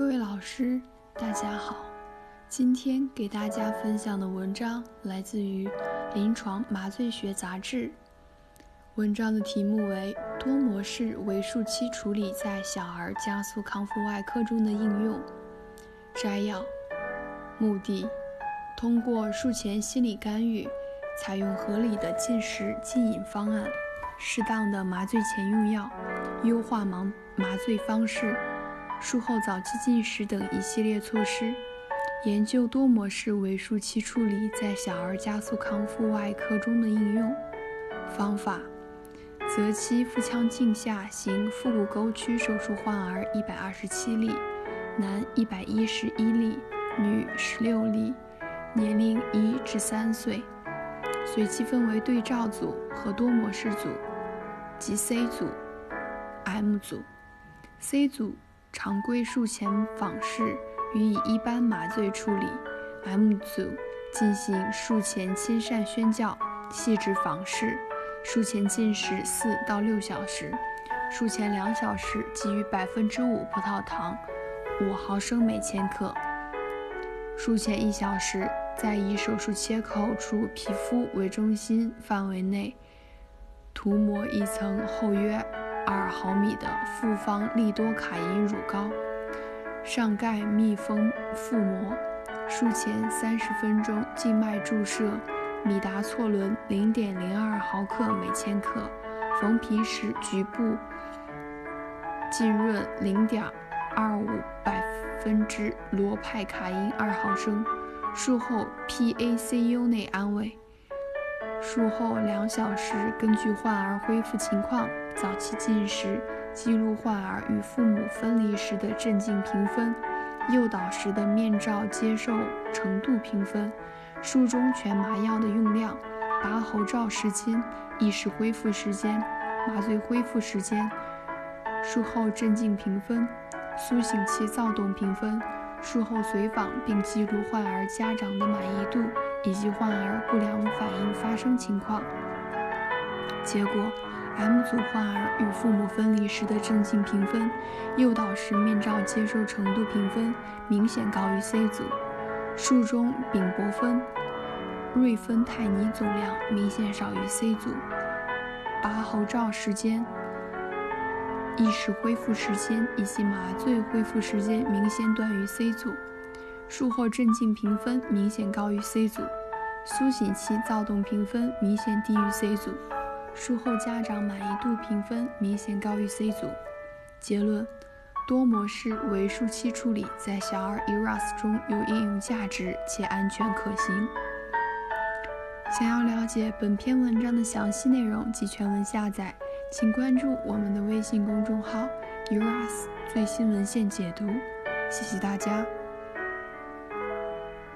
各位老师，大家好。今天给大家分享的文章来自于《临床麻醉学杂志》。文章的题目为“多模式为数期处理在小儿加速康复外科中的应用”。摘要：目的，通过术前心理干预，采用合理的进食禁饮方案，适当的麻醉前用药，优化麻麻醉方式。术后早期进食等一系列措施，研究多模式为数期处理在小儿加速康复外科中的应用方法。择期腹腔镜下行腹股沟区手术患儿一百二十七例，男一百一十一例，女十六例，年龄一至三岁。随机分为对照组和多模式组，即 C 组、M 组。C 组。常规术前访视予以一般麻醉处理，M 组进行术前亲善宣教、细致访视，术前进食四到六小时，术前两小时给予百分之五葡萄糖，五毫升每千克。术前一小时在以手术切口处皮肤为中心范围内涂抹一层厚约。二毫米的复方利多卡因乳膏，上盖密封覆膜。术前三十分钟静脉注射米达唑仑零点零二毫克每千克，缝皮时局部浸润零点二五百分之罗派卡因二毫升。术后 PACU 内安慰。术后两小时，根据患儿恢复情况。早期进食记录患儿与父母分离时的镇静评分，诱导时的面罩接受程度评分，术中全麻药的用量，拔喉罩时间，意识恢复时间，麻醉恢复时间，术后镇静评分，苏醒期躁动评分，术后随访并记录患儿家长的满意度以及患儿不良反应发生情况。结果。M 组患儿与父母分离时的镇静评分、诱导时面罩接受程度评分明显高于 C 组。术中丙泊酚、瑞芬泰尼总量明显少于 C 组。拔喉罩时间、意识恢复时间以及麻醉恢复时间明显短于 C 组。术后镇静评分明显高于 C 组。苏醒期躁动评分明显低于 C 组。术后家长满意度评分明显高于 C 组。结论：多模式为术期处理在小儿 ERAS 中有应用价值且安全可行。想要了解本篇文章的详细内容及全文下载，请关注我们的微信公众号 “uras 最新文献解读。谢谢大家。